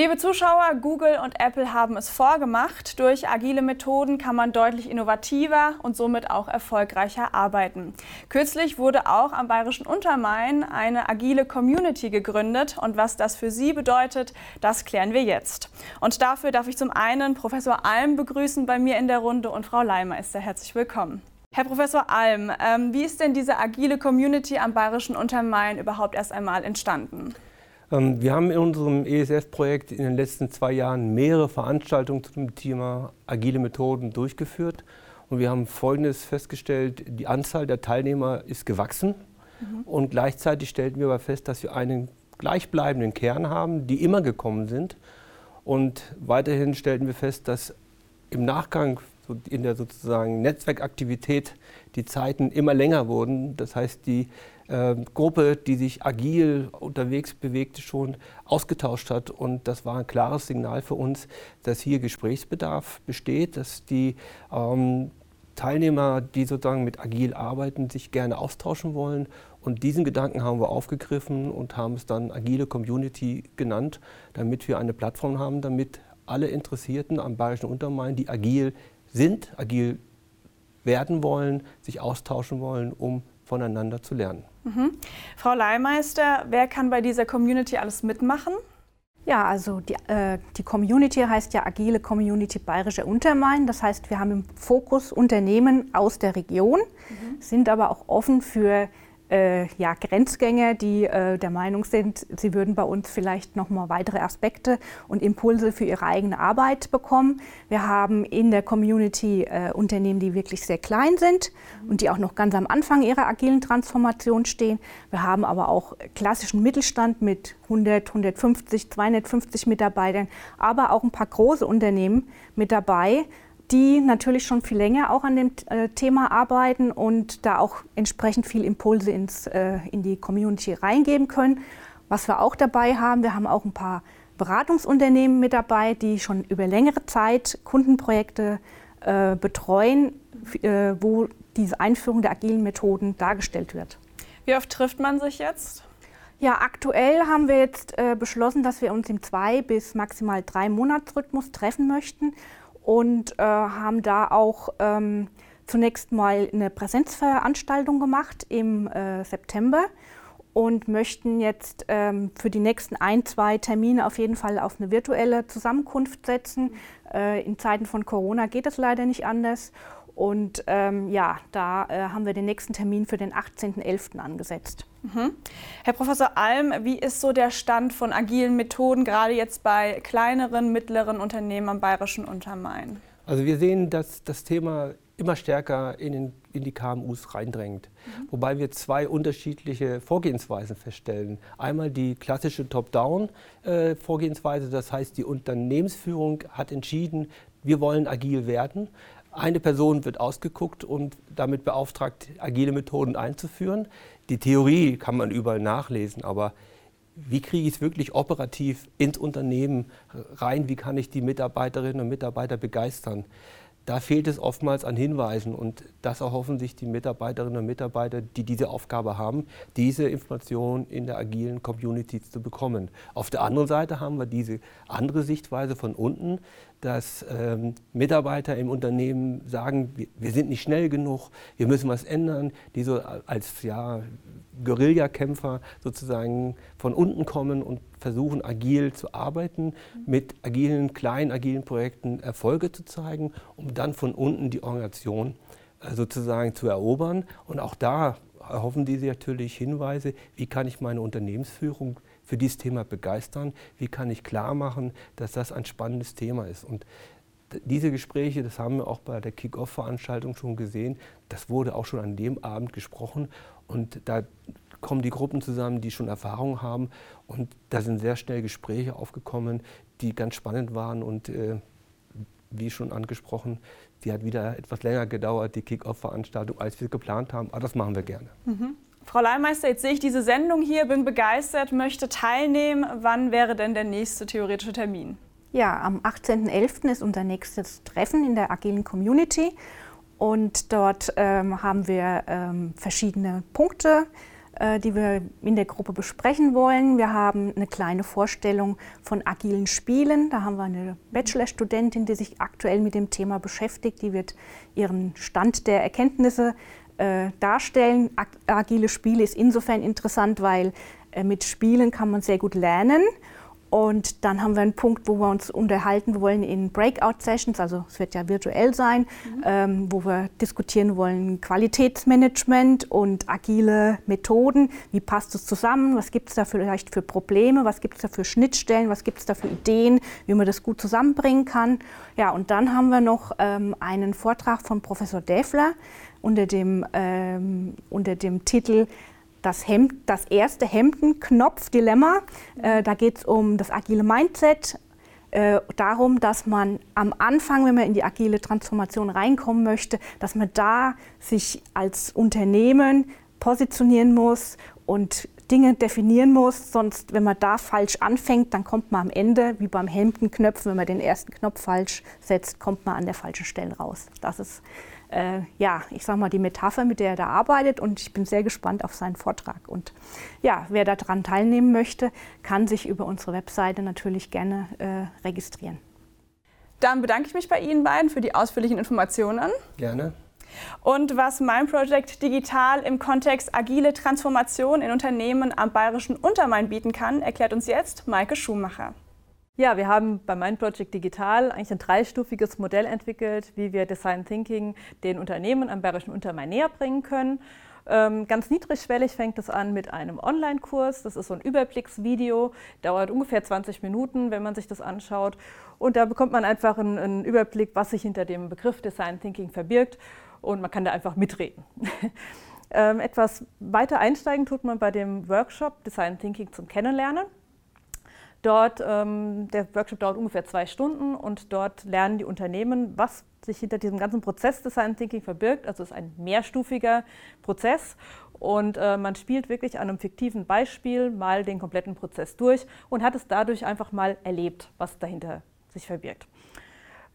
Liebe Zuschauer, Google und Apple haben es vorgemacht. Durch agile Methoden kann man deutlich innovativer und somit auch erfolgreicher arbeiten. Kürzlich wurde auch am Bayerischen Untermain eine agile Community gegründet und was das für Sie bedeutet, das klären wir jetzt. Und dafür darf ich zum einen Professor Alm begrüßen bei mir in der Runde und Frau Leimeister. Herzlich willkommen. Herr Professor Alm, ähm, wie ist denn diese agile Community am Bayerischen Untermain überhaupt erst einmal entstanden? Ähm, wir haben in unserem ESF-Projekt in den letzten zwei Jahren mehrere Veranstaltungen zu dem Thema agile Methoden durchgeführt. Und wir haben Folgendes festgestellt, die Anzahl der Teilnehmer ist gewachsen. Mhm. Und gleichzeitig stellten wir aber fest, dass wir einen gleichbleibenden Kern haben, die immer gekommen sind. Und weiterhin stellten wir fest, dass im Nachgang in der sozusagen Netzwerkaktivität die Zeiten immer länger wurden. Das heißt, die äh, Gruppe, die sich agil unterwegs bewegte, schon ausgetauscht hat. Und das war ein klares Signal für uns, dass hier Gesprächsbedarf besteht, dass die ähm, Teilnehmer, die sozusagen mit agil arbeiten, sich gerne austauschen wollen. Und diesen Gedanken haben wir aufgegriffen und haben es dann agile Community genannt, damit wir eine Plattform haben, damit alle Interessierten am Bayerischen Untermain, die agil sind, agil werden wollen, sich austauschen wollen, um voneinander zu lernen. Mhm. Frau Leihmeister, wer kann bei dieser Community alles mitmachen? Ja, also die, äh, die, Community heißt ja Agile Community Bayerische Untermain. Das heißt, wir haben im Fokus Unternehmen aus der Region, mhm. sind aber auch offen für äh, ja, Grenzgänger, die äh, der Meinung sind, sie würden bei uns vielleicht noch mal weitere Aspekte und Impulse für ihre eigene Arbeit bekommen. Wir haben in der Community äh, Unternehmen, die wirklich sehr klein sind und die auch noch ganz am Anfang ihrer agilen Transformation stehen. Wir haben aber auch klassischen Mittelstand mit 100, 150, 250 Mitarbeitern, aber auch ein paar große Unternehmen mit dabei, die natürlich schon viel länger auch an dem äh, Thema arbeiten und da auch entsprechend viel Impulse ins, äh, in die Community reingeben können. Was wir auch dabei haben, wir haben auch ein paar Beratungsunternehmen mit dabei, die schon über längere Zeit Kundenprojekte äh, betreuen, äh, wo diese Einführung der agilen Methoden dargestellt wird. Wie oft trifft man sich jetzt? Ja, aktuell haben wir jetzt äh, beschlossen, dass wir uns im zwei bis maximal drei Monatsrhythmus treffen möchten und äh, haben da auch ähm, zunächst mal eine Präsenzveranstaltung gemacht im äh, September und möchten jetzt ähm, für die nächsten ein, zwei Termine auf jeden Fall auf eine virtuelle Zusammenkunft setzen. Äh, in Zeiten von Corona geht es leider nicht anders. Und ähm, ja, da äh, haben wir den nächsten Termin für den 18.11. angesetzt. Mhm. Herr Professor Alm, wie ist so der Stand von agilen Methoden, gerade jetzt bei kleineren, mittleren Unternehmen am Bayerischen Untermain? Also wir sehen, dass das Thema immer stärker in, den, in die KMUs reindrängt. Mhm. Wobei wir zwei unterschiedliche Vorgehensweisen feststellen. Einmal die klassische Top-Down-Vorgehensweise, äh, das heißt, die Unternehmensführung hat entschieden, wir wollen agil werden. Eine Person wird ausgeguckt und damit beauftragt, agile Methoden einzuführen. Die Theorie kann man überall nachlesen, aber wie kriege ich es wirklich operativ ins Unternehmen rein? Wie kann ich die Mitarbeiterinnen und Mitarbeiter begeistern? Da fehlt es oftmals an Hinweisen und das erhoffen sich die Mitarbeiterinnen und Mitarbeiter, die diese Aufgabe haben, diese Informationen in der agilen Community zu bekommen. Auf der anderen Seite haben wir diese andere Sichtweise von unten, dass ähm, Mitarbeiter im Unternehmen sagen, wir, wir, sind nicht schnell genug, wir müssen was ändern, die so als ja, Guerillakämpfer sozusagen von unten kommen und versuchen agil zu arbeiten, mit agilen, kleinen, agilen Projekten Erfolge zu zeigen, um dann von unten die Organisation äh, sozusagen zu erobern. Und auch da erhoffen die sich natürlich Hinweise, wie kann ich meine Unternehmensführung für dieses Thema begeistern? Wie kann ich klar machen, dass das ein spannendes Thema ist? Und diese Gespräche, das haben wir auch bei der Kick-Off-Veranstaltung schon gesehen, das wurde auch schon an dem Abend gesprochen. Und da kommen die Gruppen zusammen, die schon Erfahrung haben. Und da sind sehr schnell Gespräche aufgekommen, die ganz spannend waren. Und äh, wie schon angesprochen, die hat wieder etwas länger gedauert, die Kick-Off-Veranstaltung, als wir geplant haben. Aber das machen wir gerne. Mhm. Frau Leihmeister, jetzt sehe ich diese Sendung hier, bin begeistert, möchte teilnehmen. Wann wäre denn der nächste theoretische Termin? Ja, am 18.11. ist unser nächstes Treffen in der agilen Community. Und dort ähm, haben wir ähm, verschiedene Punkte die wir in der Gruppe besprechen wollen. Wir haben eine kleine Vorstellung von agilen Spielen. Da haben wir eine Bachelorstudentin, die sich aktuell mit dem Thema beschäftigt. Die wird ihren Stand der Erkenntnisse äh, darstellen. Agile Spiele ist insofern interessant, weil äh, mit Spielen kann man sehr gut lernen und dann haben wir einen Punkt, wo wir uns unterhalten wollen in Breakout-Sessions, also es wird ja virtuell sein, mhm. ähm, wo wir diskutieren wollen Qualitätsmanagement und agile Methoden. Wie passt es zusammen? Was gibt es da vielleicht für Probleme? Was gibt es da für Schnittstellen? Was gibt es da für Ideen, wie man das gut zusammenbringen kann? Ja, und dann haben wir noch ähm, einen Vortrag von Professor Däfler unter dem, ähm, unter dem Titel das, Hemd, das erste Hemdenknopf-Dilemma. Äh, da geht es um das agile Mindset, äh, darum, dass man am Anfang, wenn man in die agile Transformation reinkommen möchte, dass man da sich als Unternehmen positionieren muss und Dinge definieren muss. Sonst, wenn man da falsch anfängt, dann kommt man am Ende, wie beim Hemdenknöpfen, wenn man den ersten Knopf falsch setzt, kommt man an der falschen Stelle raus. Das ist äh, ja, ich sage mal, die Metapher, mit der er da arbeitet. Und ich bin sehr gespannt auf seinen Vortrag. Und ja, wer daran teilnehmen möchte, kann sich über unsere Webseite natürlich gerne äh, registrieren. Dann bedanke ich mich bei Ihnen beiden für die ausführlichen Informationen. Gerne. Und was mein Project Digital im Kontext agile Transformation in Unternehmen am Bayerischen Untermain bieten kann, erklärt uns jetzt Maike Schumacher. Ja, wir haben bei Mind Project Digital eigentlich ein dreistufiges Modell entwickelt, wie wir Design Thinking den Unternehmen am Bayerischen Untermain näher bringen können. Ähm, ganz niedrigschwellig fängt es an mit einem Online-Kurs. Das ist so ein Überblicksvideo, dauert ungefähr 20 Minuten, wenn man sich das anschaut. Und da bekommt man einfach einen, einen Überblick, was sich hinter dem Begriff Design Thinking verbirgt. Und man kann da einfach mitreden. ähm, etwas weiter einsteigen tut man bei dem Workshop Design Thinking zum Kennenlernen. Dort, ähm, der Workshop dauert ungefähr zwei Stunden und dort lernen die Unternehmen, was sich hinter diesem ganzen Prozess Design Thinking verbirgt. Also es ist ein mehrstufiger Prozess und äh, man spielt wirklich an einem fiktiven Beispiel mal den kompletten Prozess durch und hat es dadurch einfach mal erlebt, was dahinter sich verbirgt.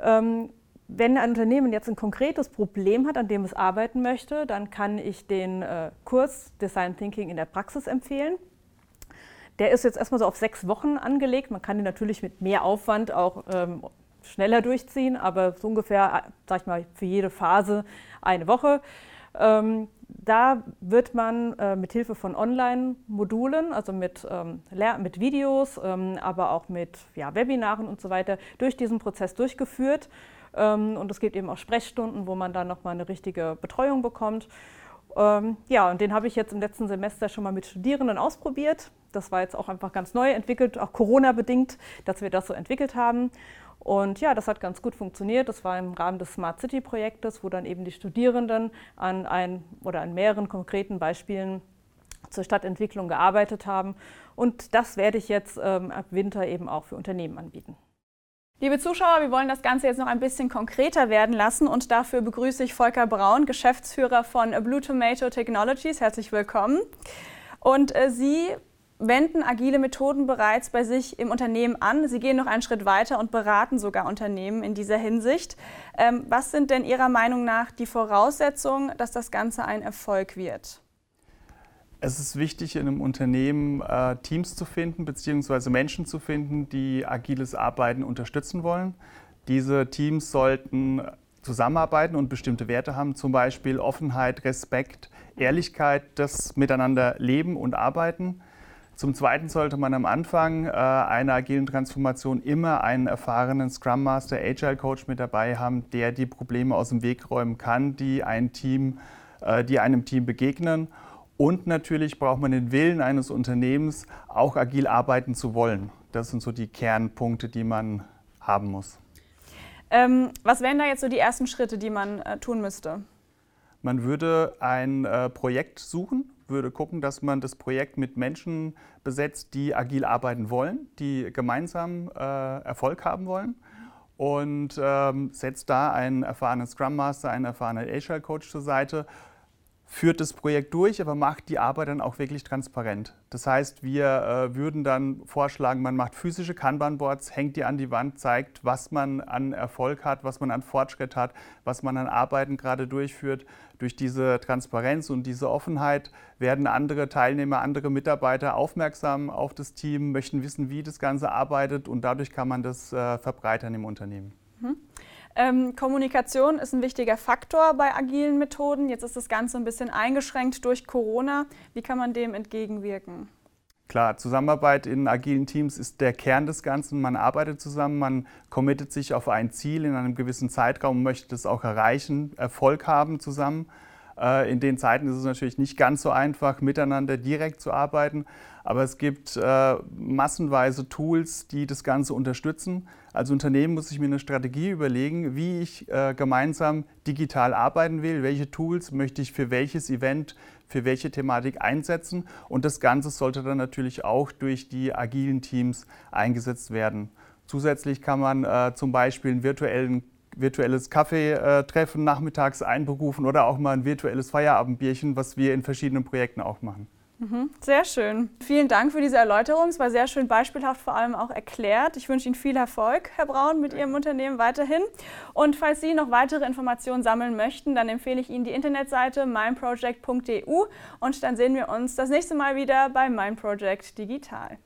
Ähm, wenn ein Unternehmen jetzt ein konkretes Problem hat, an dem es arbeiten möchte, dann kann ich den äh, Kurs Design Thinking in der Praxis empfehlen. Der ist jetzt erstmal so auf sechs Wochen angelegt. Man kann den natürlich mit mehr Aufwand auch ähm, schneller durchziehen, aber so ungefähr, sag ich mal, für jede Phase eine Woche. Ähm, da wird man äh, mit Hilfe von Online-Modulen, also mit, ähm, mit Videos, ähm, aber auch mit ja, Webinaren und so weiter, durch diesen Prozess durchgeführt. Ähm, und es gibt eben auch Sprechstunden, wo man dann nochmal eine richtige Betreuung bekommt. Ähm, ja, und den habe ich jetzt im letzten Semester schon mal mit Studierenden ausprobiert. Das war jetzt auch einfach ganz neu entwickelt, auch Corona-bedingt, dass wir das so entwickelt haben. Und ja, das hat ganz gut funktioniert. Das war im Rahmen des Smart City Projektes, wo dann eben die Studierenden an ein oder an mehreren konkreten Beispielen zur Stadtentwicklung gearbeitet haben. Und das werde ich jetzt ähm, ab Winter eben auch für Unternehmen anbieten. Liebe Zuschauer, wir wollen das Ganze jetzt noch ein bisschen konkreter werden lassen und dafür begrüße ich Volker Braun, Geschäftsführer von Blue Tomato Technologies. Herzlich willkommen. Und äh, Sie wenden agile Methoden bereits bei sich im Unternehmen an. Sie gehen noch einen Schritt weiter und beraten sogar Unternehmen in dieser Hinsicht. Ähm, was sind denn Ihrer Meinung nach die Voraussetzungen, dass das Ganze ein Erfolg wird? Es ist wichtig, in einem Unternehmen äh, Teams zu finden, beziehungsweise Menschen zu finden, die agiles Arbeiten unterstützen wollen. Diese Teams sollten zusammenarbeiten und bestimmte Werte haben, zum Beispiel Offenheit, Respekt, Ehrlichkeit, das miteinander leben und arbeiten. Zum Zweiten sollte man am Anfang äh, einer agilen Transformation immer einen erfahrenen Scrum Master, Agile Coach mit dabei haben, der die Probleme aus dem Weg räumen kann, die, ein Team, äh, die einem Team begegnen. Und natürlich braucht man den Willen eines Unternehmens, auch agil arbeiten zu wollen. Das sind so die Kernpunkte, die man haben muss. Ähm, was wären da jetzt so die ersten Schritte, die man äh, tun müsste? Man würde ein äh, Projekt suchen, würde gucken, dass man das Projekt mit Menschen besetzt, die agil arbeiten wollen, die gemeinsam äh, Erfolg haben wollen und ähm, setzt da einen erfahrenen Scrum Master, einen erfahrenen Agile Coach zur Seite führt das Projekt durch, aber macht die Arbeit dann auch wirklich transparent. Das heißt, wir äh, würden dann vorschlagen, man macht physische Kanban-Boards, hängt die an die Wand, zeigt, was man an Erfolg hat, was man an Fortschritt hat, was man an Arbeiten gerade durchführt. Durch diese Transparenz und diese Offenheit werden andere Teilnehmer, andere Mitarbeiter aufmerksam auf das Team, möchten wissen, wie das Ganze arbeitet und dadurch kann man das äh, verbreitern im Unternehmen. Ähm, Kommunikation ist ein wichtiger Faktor bei agilen Methoden. Jetzt ist das Ganze ein bisschen eingeschränkt durch Corona. Wie kann man dem entgegenwirken? Klar, Zusammenarbeit in agilen Teams ist der Kern des Ganzen. Man arbeitet zusammen, man committet sich auf ein Ziel in einem gewissen Zeitraum, möchte es auch erreichen, Erfolg haben zusammen. Äh, in den Zeiten ist es natürlich nicht ganz so einfach, miteinander direkt zu arbeiten, aber es gibt äh, massenweise Tools, die das Ganze unterstützen. Als Unternehmen muss ich mir eine Strategie überlegen, wie ich äh, gemeinsam digital arbeiten will, welche Tools möchte ich für welches Event, für welche Thematik einsetzen und das Ganze sollte dann natürlich auch durch die agilen Teams eingesetzt werden. Zusätzlich kann man äh, zum Beispiel einen virtuellen virtuelles Kaffeetreffen äh, nachmittags einberufen oder auch mal ein virtuelles Feierabendbierchen, was wir in verschiedenen Projekten auch machen. Mhm, sehr schön. Vielen Dank für diese Erläuterung. Es war sehr schön beispielhaft, vor allem auch erklärt. Ich wünsche Ihnen viel Erfolg, Herr Braun, mit Ihrem Unternehmen weiterhin. Und falls Sie noch weitere Informationen sammeln möchten, dann empfehle ich Ihnen die Internetseite meinproject.eu und dann sehen wir uns das nächste Mal wieder bei Mein Project Digital.